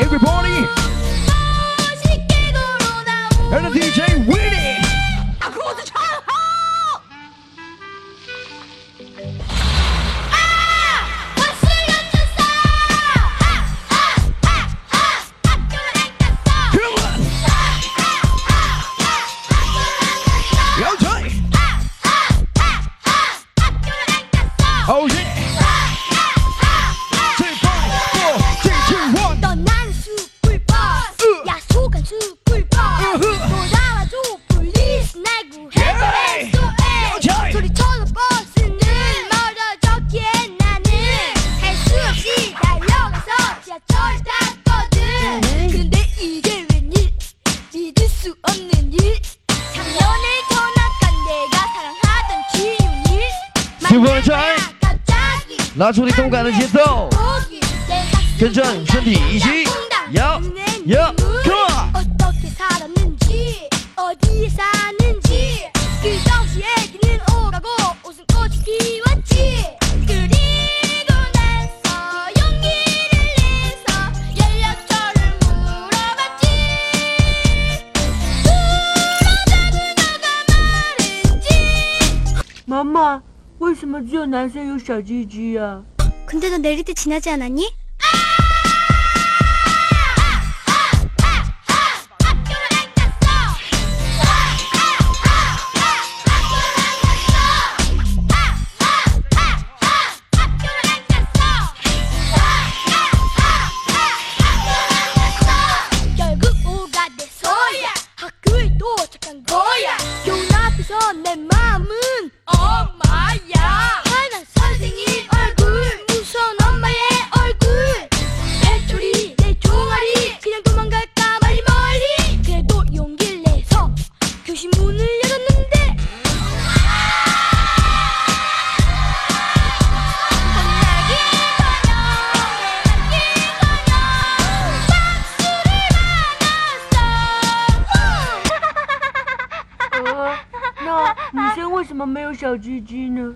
Everybody. And the DJ. 슈퍼차이 나 소리 통과는 지도 괜찮 천디 이지 야야 컴온 어떻게 살았는지 어디에 사는지. 그 당시 얘기는 오가고 웃음꽃이 피웠지. 엄마 为什么只有男生有小鸡鸡啊 그냥 도망갈까 말리 멀리. 그래도 용기를 내서 교실 문을 열었는데. 혼나기거냐 혼나기거냐 박수를 받았어 那你生为什么没有小鸡鸡呢？